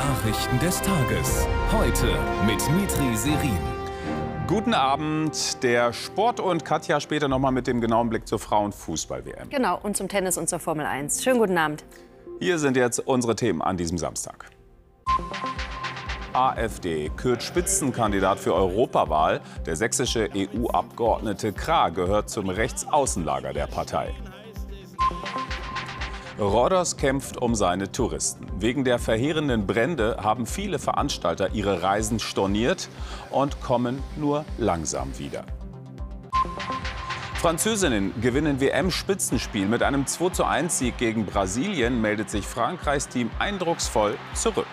Nachrichten des Tages. Heute mit Mitri Serin. Guten Abend. Der Sport und Katja später nochmal mit dem genauen Blick zur Frauenfußball-WM. Genau, und zum Tennis und zur Formel 1. Schönen guten Abend. Hier sind jetzt unsere Themen an diesem Samstag. AfD kürt Spitzenkandidat für Europawahl. Der sächsische EU-Abgeordnete Krah gehört zum Rechtsaußenlager der Partei. Rhodos kämpft um seine Touristen. Wegen der verheerenden Brände haben viele Veranstalter ihre Reisen storniert und kommen nur langsam wieder. Französinnen gewinnen WM-Spitzenspiel. Mit einem 21 Sieg gegen Brasilien meldet sich Frankreichs Team eindrucksvoll zurück.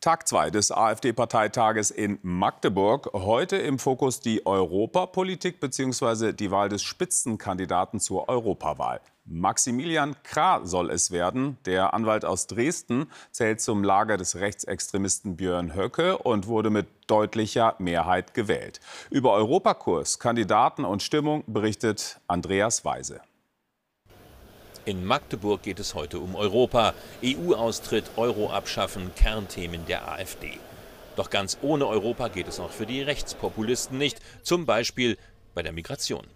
Tag 2 des AfD-Parteitages in Magdeburg. Heute im Fokus die Europapolitik bzw. die Wahl des Spitzenkandidaten zur Europawahl. Maximilian Krah soll es werden. Der Anwalt aus Dresden zählt zum Lager des Rechtsextremisten Björn Höcke und wurde mit deutlicher Mehrheit gewählt. Über Europakurs, Kandidaten und Stimmung berichtet Andreas Weise. In Magdeburg geht es heute um Europa. EU-Austritt, Euro abschaffen, Kernthemen der AfD. Doch ganz ohne Europa geht es auch für die Rechtspopulisten nicht, zum Beispiel bei der Migration.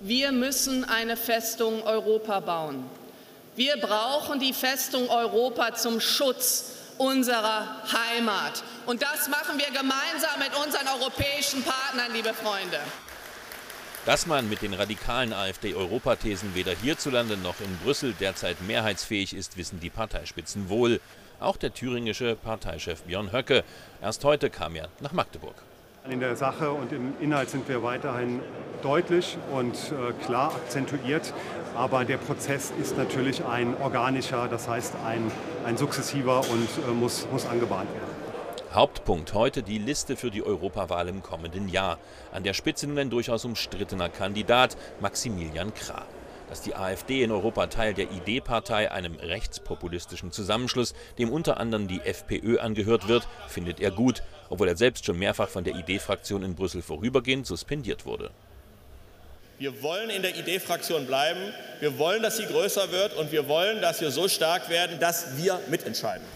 Wir müssen eine Festung Europa bauen. Wir brauchen die Festung Europa zum Schutz unserer Heimat. Und das machen wir gemeinsam mit unseren europäischen Partnern, liebe Freunde. Dass man mit den radikalen AfD-Europathesen weder hierzulande noch in Brüssel derzeit mehrheitsfähig ist, wissen die Parteispitzen wohl. Auch der thüringische Parteichef Björn Höcke. Erst heute kam er nach Magdeburg. In der Sache und im Inhalt sind wir weiterhin deutlich und äh, klar akzentuiert. Aber der Prozess ist natürlich ein organischer, das heißt ein, ein sukzessiver und äh, muss, muss angebahnt werden. Hauptpunkt heute die Liste für die Europawahl im kommenden Jahr. An der Spitze nun ein durchaus umstrittener Kandidat, Maximilian Krah. Dass die AfD in Europa Teil der ID-Partei, einem rechtspopulistischen Zusammenschluss, dem unter anderem die FPÖ angehört wird, findet er gut, obwohl er selbst schon mehrfach von der ID-Fraktion in Brüssel vorübergehend suspendiert wurde. Wir wollen in der ID-Fraktion bleiben. Wir wollen, dass sie größer wird und wir wollen, dass wir so stark werden, dass wir mitentscheiden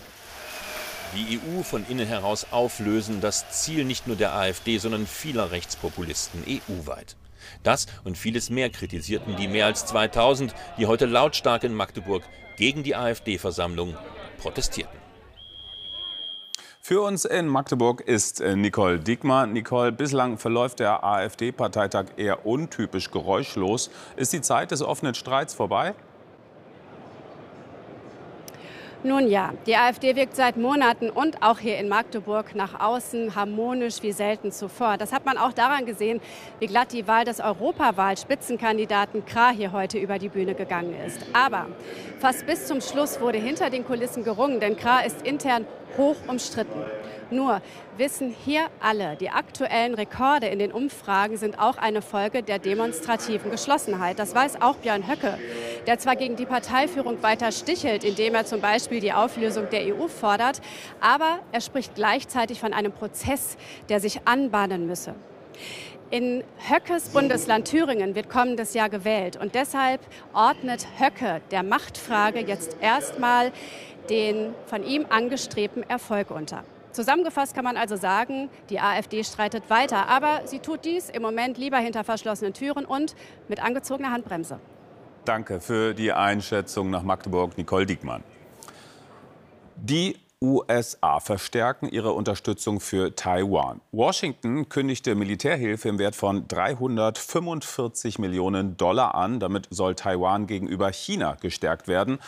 die EU von innen heraus auflösen, das Ziel nicht nur der AfD, sondern vieler Rechtspopulisten EU-weit. Das und vieles mehr kritisierten die mehr als 2000, die heute lautstark in Magdeburg gegen die AfD-Versammlung protestierten. Für uns in Magdeburg ist äh, Nicole Diekmar. Nicole, bislang verläuft der AfD-Parteitag eher untypisch geräuschlos. Ist die Zeit des offenen Streits vorbei? Nun ja, die AfD wirkt seit Monaten und auch hier in Magdeburg nach außen harmonisch wie selten zuvor. Das hat man auch daran gesehen, wie glatt die Wahl des Europawahl-Spitzenkandidaten Krah hier heute über die Bühne gegangen ist. Aber fast bis zum Schluss wurde hinter den Kulissen gerungen, denn Krah ist intern hoch umstritten. Nur wissen hier alle, die aktuellen Rekorde in den Umfragen sind auch eine Folge der demonstrativen Geschlossenheit. Das weiß auch Björn Höcke, der zwar gegen die Parteiführung weiter stichelt, indem er zum Beispiel die Auflösung der EU fordert, aber er spricht gleichzeitig von einem Prozess, der sich anbahnen müsse. In Höckes Bundesland Thüringen wird kommendes Jahr gewählt und deshalb ordnet Höcke der Machtfrage jetzt erstmal den von ihm angestrebten Erfolg unter. Zusammengefasst kann man also sagen, die AfD streitet weiter, aber sie tut dies im Moment lieber hinter verschlossenen Türen und mit angezogener Handbremse. Danke für die Einschätzung nach Magdeburg, Nicole Diekmann. Die USA verstärken ihre Unterstützung für Taiwan. Washington kündigte Militärhilfe im Wert von 345 Millionen Dollar an. Damit soll Taiwan gegenüber China gestärkt werden.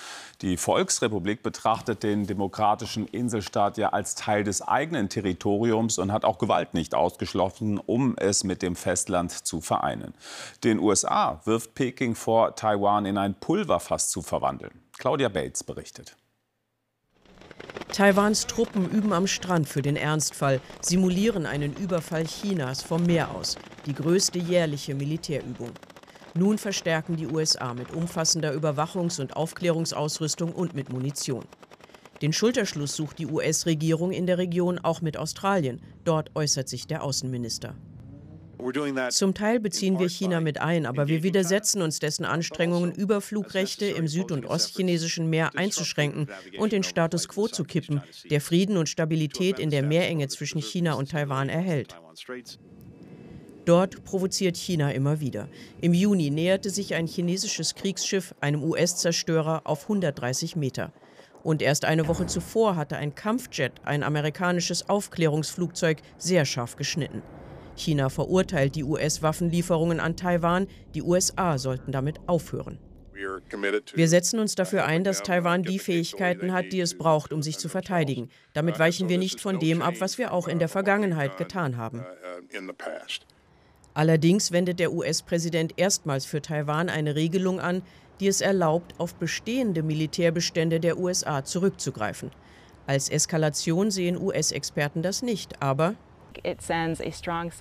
Die Volksrepublik betrachtet den demokratischen Inselstaat ja als Teil des eigenen Territoriums und hat auch Gewalt nicht ausgeschlossen, um es mit dem Festland zu vereinen. Den USA wirft Peking vor, Taiwan in ein Pulverfass zu verwandeln. Claudia Bates berichtet. Taiwans Truppen üben am Strand für den Ernstfall, simulieren einen Überfall Chinas vom Meer aus, die größte jährliche Militärübung. Nun verstärken die USA mit umfassender Überwachungs- und Aufklärungsausrüstung und mit Munition. Den Schulterschluss sucht die US-Regierung in der Region auch mit Australien. Dort äußert sich der Außenminister. Zum Teil beziehen wir China mit ein, aber wir widersetzen uns dessen Anstrengungen, Überflugrechte im süd- und ostchinesischen Meer einzuschränken und den Status quo zu kippen, der Frieden und Stabilität in der Meerenge zwischen China und Taiwan erhält. Dort provoziert China immer wieder. Im Juni näherte sich ein chinesisches Kriegsschiff einem US-Zerstörer auf 130 Meter. Und erst eine Woche zuvor hatte ein Kampfjet ein amerikanisches Aufklärungsflugzeug sehr scharf geschnitten. China verurteilt die US-Waffenlieferungen an Taiwan. Die USA sollten damit aufhören. Wir setzen uns dafür ein, dass Taiwan die Fähigkeiten hat, die es braucht, um sich zu verteidigen. Damit weichen wir nicht von dem ab, was wir auch in der Vergangenheit getan haben. Allerdings wendet der US-Präsident erstmals für Taiwan eine Regelung an, die es erlaubt, auf bestehende Militärbestände der USA zurückzugreifen. Als Eskalation sehen US-Experten das nicht, aber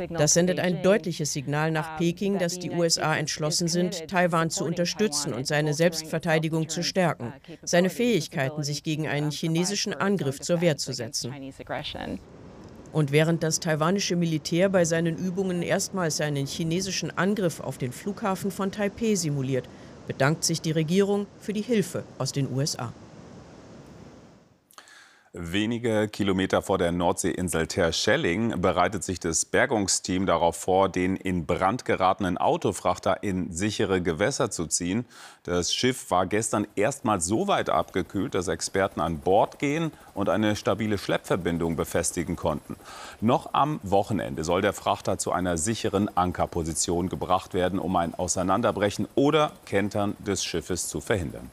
das sendet ein deutliches Signal nach Peking, dass die USA entschlossen sind, Taiwan zu unterstützen und seine Selbstverteidigung zu stärken, uh, seine Fähigkeiten, sich gegen einen chinesischen Angriff zur Wehr zu setzen. Und während das taiwanische Militär bei seinen Übungen erstmals einen chinesischen Angriff auf den Flughafen von Taipeh simuliert, bedankt sich die Regierung für die Hilfe aus den USA. Wenige Kilometer vor der Nordseeinsel Terschelling bereitet sich das Bergungsteam darauf vor, den in Brand geratenen Autofrachter in sichere Gewässer zu ziehen. Das Schiff war gestern erstmals so weit abgekühlt, dass Experten an Bord gehen und eine stabile Schleppverbindung befestigen konnten. Noch am Wochenende soll der Frachter zu einer sicheren Ankerposition gebracht werden, um ein Auseinanderbrechen oder Kentern des Schiffes zu verhindern.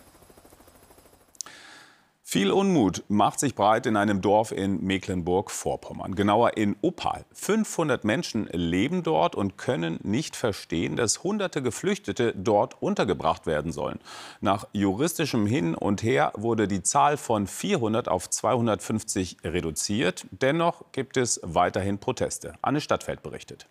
Viel Unmut macht sich breit in einem Dorf in Mecklenburg-Vorpommern, genauer in Oppal. 500 Menschen leben dort und können nicht verstehen, dass hunderte Geflüchtete dort untergebracht werden sollen. Nach juristischem Hin und Her wurde die Zahl von 400 auf 250 reduziert. Dennoch gibt es weiterhin Proteste. Anne Stadtfeld berichtet.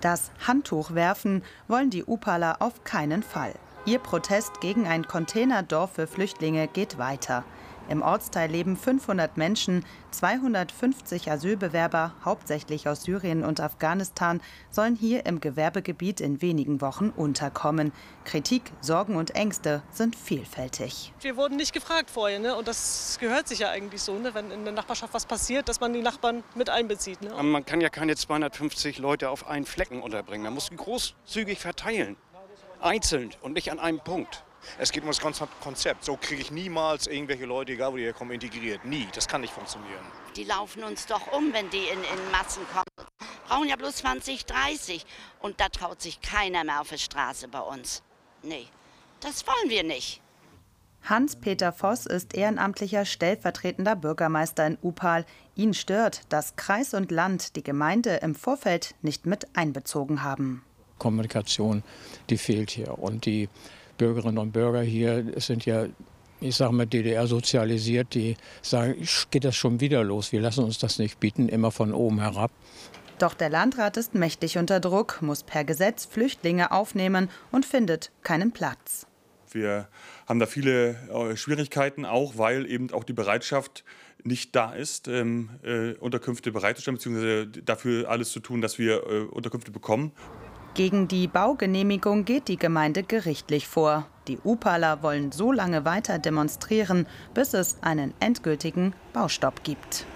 Das Handtuch werfen wollen die Uppaler auf keinen Fall. Ihr Protest gegen ein Containerdorf für Flüchtlinge geht weiter. Im Ortsteil leben 500 Menschen, 250 Asylbewerber, hauptsächlich aus Syrien und Afghanistan, sollen hier im Gewerbegebiet in wenigen Wochen unterkommen. Kritik, Sorgen und Ängste sind vielfältig. Wir wurden nicht gefragt vorher, ne? und das gehört sich ja eigentlich so, ne? wenn in der Nachbarschaft was passiert, dass man die Nachbarn mit einbezieht. Ne? Man kann ja keine 250 Leute auf einen Flecken unterbringen, man muss großzügig verteilen einzeln und nicht an einem Punkt. Es geht um das ganze Konzept. So kriege ich niemals irgendwelche Leute, egal wo die herkommen, integriert. Nie. Das kann nicht funktionieren. Die laufen uns doch um, wenn die in, in Massen kommen. Brauchen ja bloß 20, 30. Und da traut sich keiner mehr auf der Straße bei uns. Nee, das wollen wir nicht. Hans-Peter Voss ist ehrenamtlicher stellvertretender Bürgermeister in Upal. Ihn stört, dass Kreis und Land die Gemeinde im Vorfeld nicht mit einbezogen haben. Kommunikation, die fehlt hier. Und die Bürgerinnen und Bürger hier sind ja ich sage mal, DDR sozialisiert, die sagen, geht das schon wieder los, wir lassen uns das nicht bieten, immer von oben herab. Doch der Landrat ist mächtig unter Druck, muss per Gesetz Flüchtlinge aufnehmen und findet keinen Platz. Wir haben da viele äh, Schwierigkeiten, auch weil eben auch die Bereitschaft nicht da ist, ähm, äh, Unterkünfte bereitzustellen, beziehungsweise dafür alles zu tun, dass wir äh, Unterkünfte bekommen. Gegen die Baugenehmigung geht die Gemeinde gerichtlich vor. Die Upaler wollen so lange weiter demonstrieren, bis es einen endgültigen Baustopp gibt.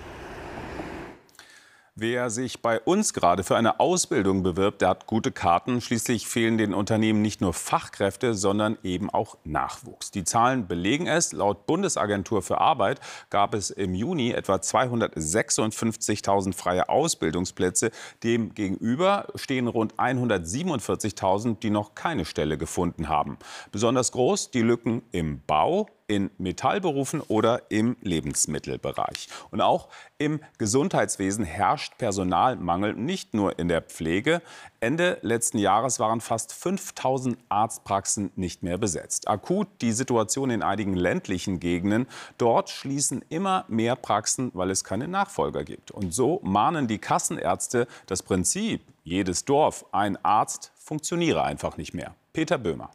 Wer sich bei uns gerade für eine Ausbildung bewirbt, der hat gute Karten. Schließlich fehlen den Unternehmen nicht nur Fachkräfte, sondern eben auch Nachwuchs. Die Zahlen belegen es. Laut Bundesagentur für Arbeit gab es im Juni etwa 256.000 freie Ausbildungsplätze. Demgegenüber stehen rund 147.000, die noch keine Stelle gefunden haben. Besonders groß die Lücken im Bau, in Metallberufen oder im Lebensmittelbereich. Und auch im Gesundheitswesen herrscht Personalmangel, nicht nur in der Pflege. Ende letzten Jahres waren fast 5000 Arztpraxen nicht mehr besetzt. Akut die Situation in einigen ländlichen Gegenden. Dort schließen immer mehr Praxen, weil es keine Nachfolger gibt. Und so mahnen die Kassenärzte, das Prinzip, jedes Dorf, ein Arzt, funktioniere einfach nicht mehr. Peter Böhmer.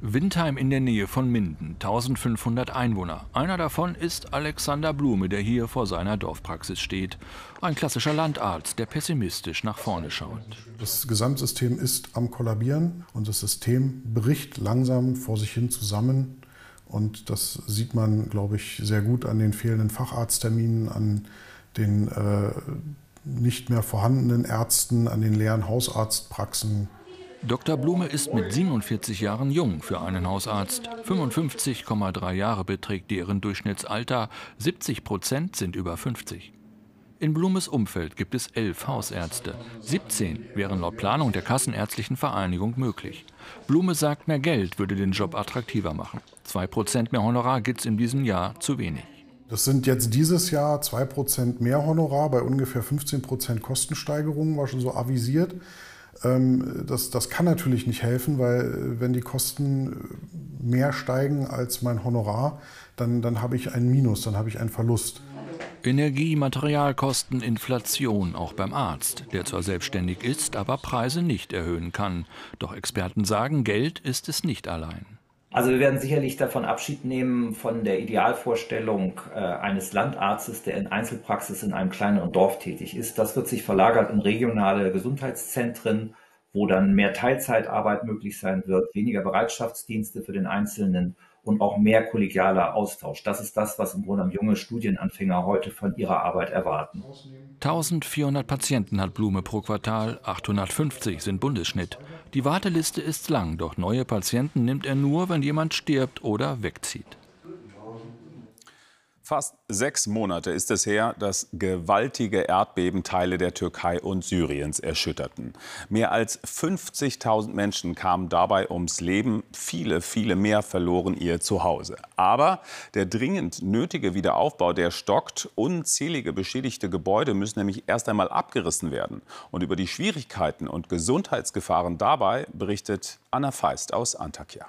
Windheim in der Nähe von Minden, 1500 Einwohner. Einer davon ist Alexander Blume, der hier vor seiner Dorfpraxis steht. Ein klassischer Landarzt, der pessimistisch nach vorne schaut. Das Gesamtsystem ist am Kollabieren und das System bricht langsam vor sich hin zusammen. Und das sieht man, glaube ich, sehr gut an den fehlenden Facharztterminen, an den äh, nicht mehr vorhandenen Ärzten, an den leeren Hausarztpraxen. Dr. Blume ist mit 47 Jahren jung für einen Hausarzt. 55,3 Jahre beträgt deren Durchschnittsalter, 70 Prozent sind über 50. In Blumes Umfeld gibt es elf Hausärzte. 17 wären laut Planung der Kassenärztlichen Vereinigung möglich. Blume sagt, mehr Geld würde den Job attraktiver machen. Zwei Prozent mehr Honorar gibt es in diesem Jahr zu wenig. Das sind jetzt dieses Jahr 2% mehr Honorar bei ungefähr 15% Kostensteigerungen, war schon so avisiert. Ähm, das, das kann natürlich nicht helfen, weil äh, wenn die Kosten mehr steigen als mein Honorar, dann, dann habe ich ein Minus, dann habe ich einen Verlust. Energie, Materialkosten, Inflation, auch beim Arzt, der zwar selbstständig ist, aber Preise nicht erhöhen kann. Doch Experten sagen, Geld ist es nicht allein. Also wir werden sicherlich davon Abschied nehmen von der Idealvorstellung äh, eines Landarztes, der in Einzelpraxis in einem kleineren Dorf tätig ist. Das wird sich verlagert in regionale Gesundheitszentren, wo dann mehr Teilzeitarbeit möglich sein wird, weniger Bereitschaftsdienste für den Einzelnen und auch mehr kollegialer Austausch. Das ist das, was im Grunde junge Studienanfänger heute von ihrer Arbeit erwarten. 1400 Patienten hat Blume pro Quartal, 850 sind Bundesschnitt. Die Warteliste ist lang, doch neue Patienten nimmt er nur, wenn jemand stirbt oder wegzieht. Fast sechs Monate ist es her, dass gewaltige Erdbeben Teile der Türkei und Syriens erschütterten. Mehr als 50.000 Menschen kamen dabei ums Leben. Viele, viele mehr verloren ihr Zuhause. Aber der dringend nötige Wiederaufbau, der stockt. Unzählige beschädigte Gebäude müssen nämlich erst einmal abgerissen werden. Und über die Schwierigkeiten und Gesundheitsgefahren dabei berichtet Anna Feist aus Antakya.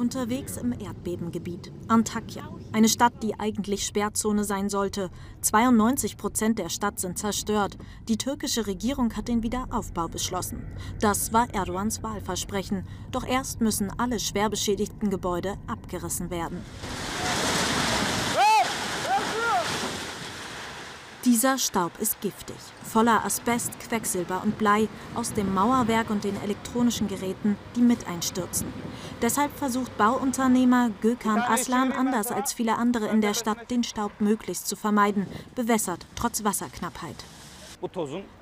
Unterwegs im Erdbebengebiet. Antakya, eine Stadt, die eigentlich Sperrzone sein sollte. 92 Prozent der Stadt sind zerstört. Die türkische Regierung hat den Wiederaufbau beschlossen. Das war Erdogans Wahlversprechen. Doch erst müssen alle schwer beschädigten Gebäude abgerissen werden. Dieser Staub ist giftig, voller Asbest, Quecksilber und Blei aus dem Mauerwerk und den elektronischen Geräten, die mit einstürzen. Deshalb versucht Bauunternehmer Gökhan Aslan, anders als viele andere in der Stadt, den Staub möglichst zu vermeiden, bewässert, trotz Wasserknappheit.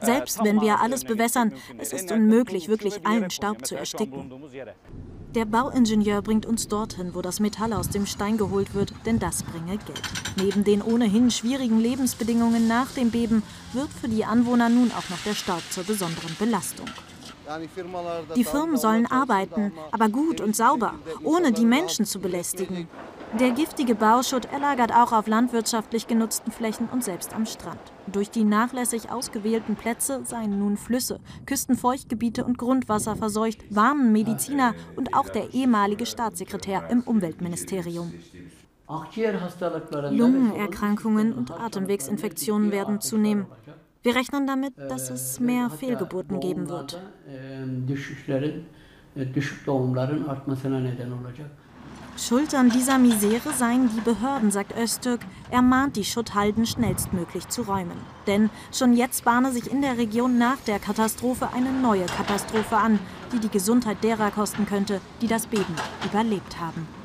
Selbst wenn wir alles bewässern, es ist unmöglich, wirklich allen Staub zu ersticken. Der Bauingenieur bringt uns dorthin, wo das Metall aus dem Stein geholt wird, denn das bringe Geld. Neben den ohnehin schwierigen Lebensbedingungen nach dem Beben wird für die Anwohner nun auch noch der Staub zur besonderen Belastung. Die Firmen sollen arbeiten, aber gut und sauber, ohne die Menschen zu belästigen. Der giftige Bauschutt erlagert auch auf landwirtschaftlich genutzten Flächen und selbst am Strand. Durch die nachlässig ausgewählten Plätze seien nun Flüsse, Küstenfeuchtgebiete und Grundwasser verseucht, warnen Mediziner und auch der ehemalige Staatssekretär im Umweltministerium. Lungenerkrankungen und Atemwegsinfektionen werden zunehmen. Wir rechnen damit, dass es mehr Fehlgeburten geben wird. Schultern dieser Misere seien die Behörden, sagt Öztürk. Er mahnt die Schutthalden schnellstmöglich zu räumen. Denn schon jetzt bahne sich in der Region nach der Katastrophe eine neue Katastrophe an, die die Gesundheit derer kosten könnte, die das Beben überlebt haben.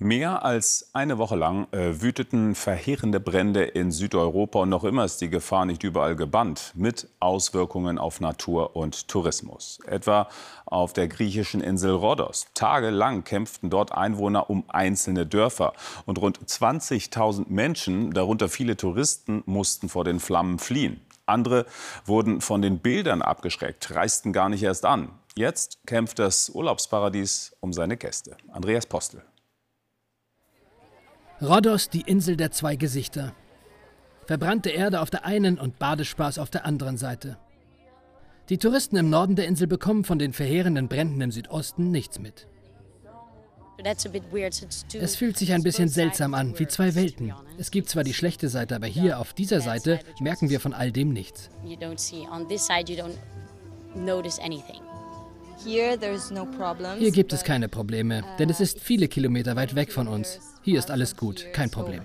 Mehr als eine Woche lang äh, wüteten verheerende Brände in Südeuropa und noch immer ist die Gefahr nicht überall gebannt, mit Auswirkungen auf Natur und Tourismus. Etwa auf der griechischen Insel Rhodos. Tagelang kämpften dort Einwohner um einzelne Dörfer und rund 20.000 Menschen, darunter viele Touristen, mussten vor den Flammen fliehen. Andere wurden von den Bildern abgeschreckt, reisten gar nicht erst an. Jetzt kämpft das Urlaubsparadies um seine Gäste. Andreas Postel. Rhodos, die Insel der zwei Gesichter. Verbrannte Erde auf der einen und Badespaß auf der anderen Seite. Die Touristen im Norden der Insel bekommen von den verheerenden Bränden im Südosten nichts mit. Es fühlt sich ein bisschen seltsam an, wie zwei Welten. Es gibt zwar die schlechte Seite, aber hier auf dieser Seite merken wir von all dem nichts. Hier gibt es keine Probleme, denn es ist viele Kilometer weit weg von uns. Hier ist alles gut, kein Problem.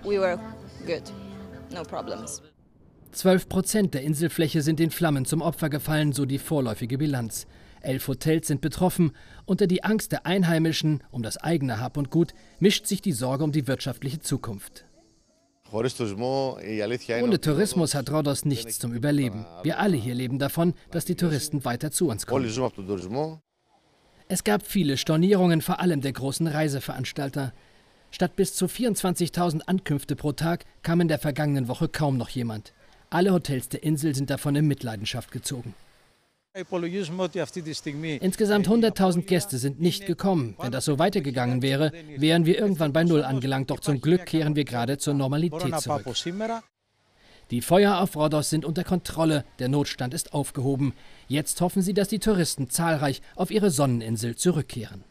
12 Prozent der Inselfläche sind den Flammen zum Opfer gefallen, so die vorläufige Bilanz. Elf Hotels sind betroffen. Unter die Angst der Einheimischen um das eigene Hab und Gut mischt sich die Sorge um die wirtschaftliche Zukunft. Ohne Tourismus hat Rhodos nichts zum Überleben. Wir alle hier leben davon, dass die Touristen weiter zu uns kommen. Es gab viele Stornierungen, vor allem der großen Reiseveranstalter. Statt bis zu 24.000 Ankünfte pro Tag kam in der vergangenen Woche kaum noch jemand. Alle Hotels der Insel sind davon in Mitleidenschaft gezogen. Insgesamt 100.000 Gäste sind nicht gekommen. Wenn das so weitergegangen wäre, wären wir irgendwann bei Null angelangt. Doch zum Glück kehren wir gerade zur Normalität zurück. Die Feuer auf Rhodos sind unter Kontrolle. Der Notstand ist aufgehoben. Jetzt hoffen sie, dass die Touristen zahlreich auf ihre Sonneninsel zurückkehren.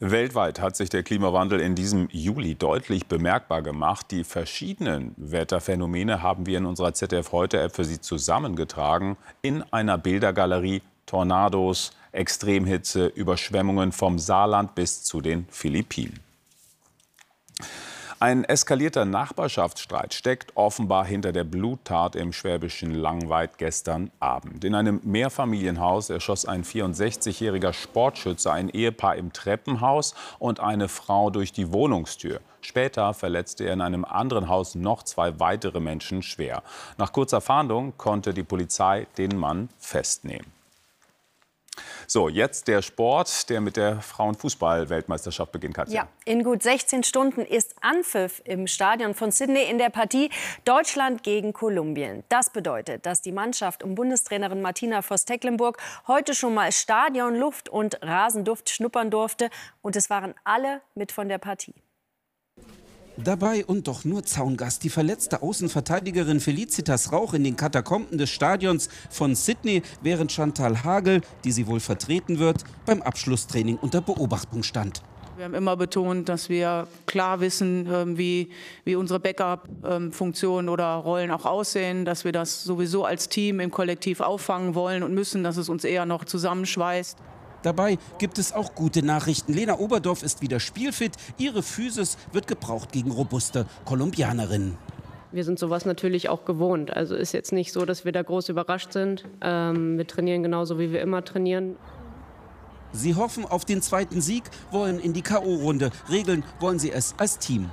Weltweit hat sich der Klimawandel in diesem Juli deutlich bemerkbar gemacht. Die verschiedenen Wetterphänomene haben wir in unserer ZDF Heute-App für Sie zusammengetragen in einer Bildergalerie Tornados, Extremhitze, Überschwemmungen vom Saarland bis zu den Philippinen. Ein eskalierter Nachbarschaftsstreit steckt offenbar hinter der Bluttat im schwäbischen Langweid gestern Abend. In einem Mehrfamilienhaus erschoss ein 64-jähriger Sportschütze ein Ehepaar im Treppenhaus und eine Frau durch die Wohnungstür. Später verletzte er in einem anderen Haus noch zwei weitere Menschen schwer. Nach kurzer Fahndung konnte die Polizei den Mann festnehmen. So, jetzt der Sport, der mit der Frauenfußball-Weltmeisterschaft beginnt, Katja. Ja, in gut 16 Stunden ist Anpfiff im Stadion von Sydney in der Partie Deutschland gegen Kolumbien. Das bedeutet, dass die Mannschaft um Bundestrainerin Martina Voss-Tecklenburg heute schon mal Stadion, Luft und Rasenduft schnuppern durfte. Und es waren alle mit von der Partie. Dabei und doch nur Zaungast die verletzte Außenverteidigerin Felicitas Rauch in den Katakomben des Stadions von Sydney, während Chantal Hagel, die sie wohl vertreten wird, beim Abschlusstraining unter Beobachtung stand. Wir haben immer betont, dass wir klar wissen, ähm, wie, wie unsere Backup-Funktionen oder Rollen auch aussehen, dass wir das sowieso als Team im Kollektiv auffangen wollen und müssen, dass es uns eher noch zusammenschweißt. Dabei gibt es auch gute Nachrichten. Lena Oberdorf ist wieder spielfit. Ihre Physis wird gebraucht gegen robuste Kolumbianerinnen. Wir sind sowas natürlich auch gewohnt. Also ist jetzt nicht so, dass wir da groß überrascht sind. Ähm, wir trainieren genauso, wie wir immer trainieren. Sie hoffen auf den zweiten Sieg, wollen in die K.O.-Runde. Regeln wollen sie es als Team.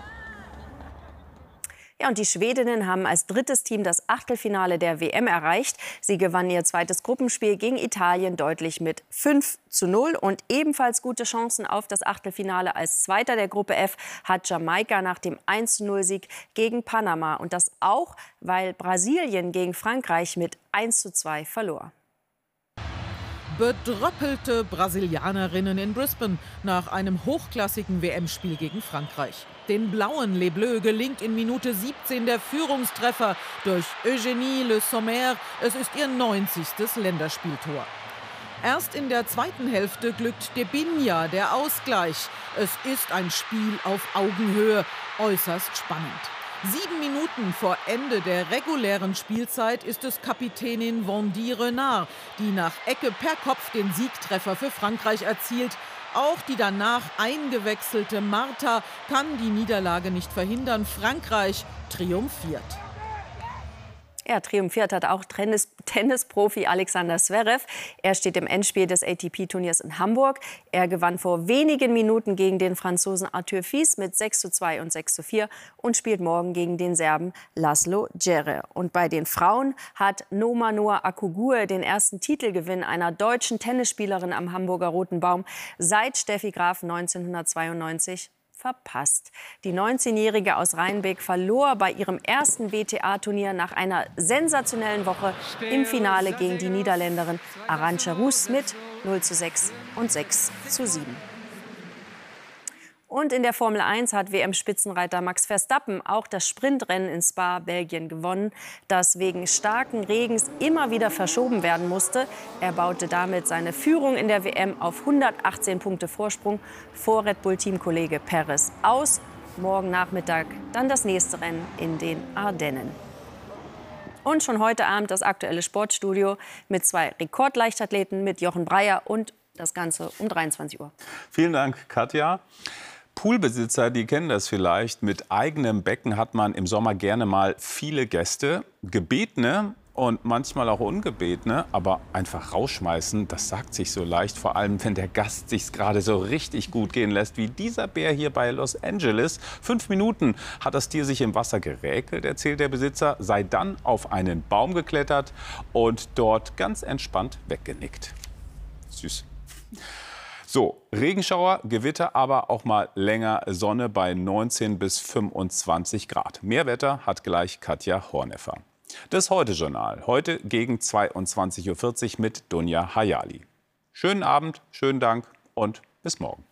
Ja, und die Schwedinnen haben als drittes Team das Achtelfinale der WM erreicht. Sie gewannen ihr zweites Gruppenspiel gegen Italien deutlich mit 5 zu 0 und ebenfalls gute Chancen auf das Achtelfinale als Zweiter der Gruppe F hat Jamaika nach dem 1 zu 0 Sieg gegen Panama und das auch, weil Brasilien gegen Frankreich mit 1 zu 2 verlor. Bedröppelte Brasilianerinnen in Brisbane nach einem hochklassigen WM-Spiel gegen Frankreich. Den blauen Les Bleus gelingt in Minute 17 der Führungstreffer durch Eugénie Le Sommer. Es ist ihr 90. Länderspieltor. Erst in der zweiten Hälfte glückt Debinja der Ausgleich. Es ist ein Spiel auf Augenhöhe, äußerst spannend. Sieben Minuten vor Ende der regulären Spielzeit ist es Kapitänin Vendy Renard, die nach Ecke per Kopf den Siegtreffer für Frankreich erzielt. Auch die danach eingewechselte Marta kann die Niederlage nicht verhindern. Frankreich triumphiert. Ja, triumphiert hat auch Tennis, Tennisprofi Alexander Zverev. Er steht im Endspiel des ATP-Turniers in Hamburg. Er gewann vor wenigen Minuten gegen den Franzosen Arthur Fies mit 6 zu 2 und 6 zu 4 und spielt morgen gegen den Serben Laszlo Djere. Und bei den Frauen hat Noma Noah Akugur den ersten Titelgewinn einer deutschen Tennisspielerin am Hamburger Roten Baum seit Steffi Graf 1992 verpasst. Die 19-Jährige aus Rheinbeck verlor bei ihrem ersten WTA-Turnier nach einer sensationellen Woche im Finale gegen die Niederländerin Arantxa Rus mit 0 zu 6 und 6 zu 7. Und in der Formel 1 hat WM-Spitzenreiter Max Verstappen auch das Sprintrennen in Spa, Belgien, gewonnen, das wegen starken Regens immer wieder verschoben werden musste. Er baute damit seine Führung in der WM auf 118 Punkte Vorsprung vor Red Bull-Teamkollege Perez aus. Morgen Nachmittag dann das nächste Rennen in den Ardennen. Und schon heute Abend das aktuelle Sportstudio mit zwei Rekordleichtathleten, mit Jochen Breyer und das Ganze um 23 Uhr. Vielen Dank, Katja. Poolbesitzer, die kennen das vielleicht. Mit eigenem Becken hat man im Sommer gerne mal viele Gäste. Gebetene und manchmal auch ungebetene, aber einfach rausschmeißen, das sagt sich so leicht, vor allem wenn der Gast sich gerade so richtig gut gehen lässt, wie dieser Bär hier bei Los Angeles. Fünf Minuten hat das Tier sich im Wasser geräkelt, erzählt der Besitzer, sei dann auf einen Baum geklettert und dort ganz entspannt weggenickt. Süß. So, Regenschauer, Gewitter, aber auch mal länger Sonne bei 19 bis 25 Grad. Mehr Wetter hat gleich Katja Horneffer. Das Heute-Journal. Heute gegen 22.40 Uhr mit Dunja Hayali. Schönen Abend, schönen Dank und bis morgen.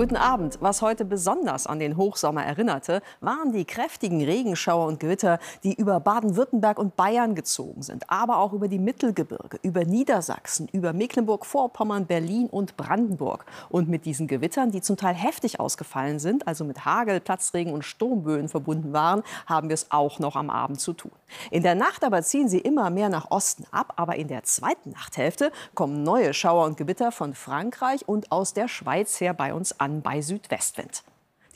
Guten Abend. Was heute besonders an den Hochsommer erinnerte, waren die kräftigen Regenschauer und Gewitter, die über Baden-Württemberg und Bayern gezogen sind, aber auch über die Mittelgebirge, über Niedersachsen, über Mecklenburg-Vorpommern, Berlin und Brandenburg. Und mit diesen Gewittern, die zum Teil heftig ausgefallen sind, also mit Hagel, Platzregen und Sturmböen verbunden waren, haben wir es auch noch am Abend zu tun. In der Nacht aber ziehen sie immer mehr nach Osten ab, aber in der zweiten Nachthälfte kommen neue Schauer und Gewitter von Frankreich und aus der Schweiz her bei uns an an bei Südwestwind.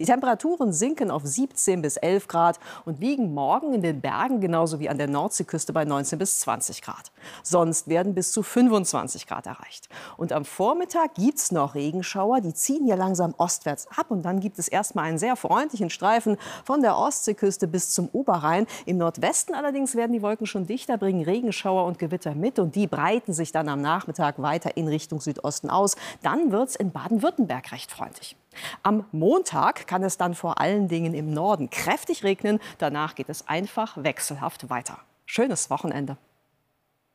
Die Temperaturen sinken auf 17 bis 11 Grad und liegen morgen in den Bergen genauso wie an der Nordseeküste bei 19 bis 20 Grad. Sonst werden bis zu 25 Grad erreicht. Und am Vormittag gibt es noch Regenschauer, die ziehen ja langsam ostwärts ab und dann gibt es erstmal einen sehr freundlichen Streifen von der Ostseeküste bis zum Oberrhein. Im Nordwesten allerdings werden die Wolken schon dichter, bringen Regenschauer und Gewitter mit und die breiten sich dann am Nachmittag weiter in Richtung Südosten aus. Dann wird es in Baden-Württemberg recht freundlich. Am Montag kann es dann vor allen Dingen im Norden kräftig regnen. Danach geht es einfach wechselhaft weiter. Schönes Wochenende.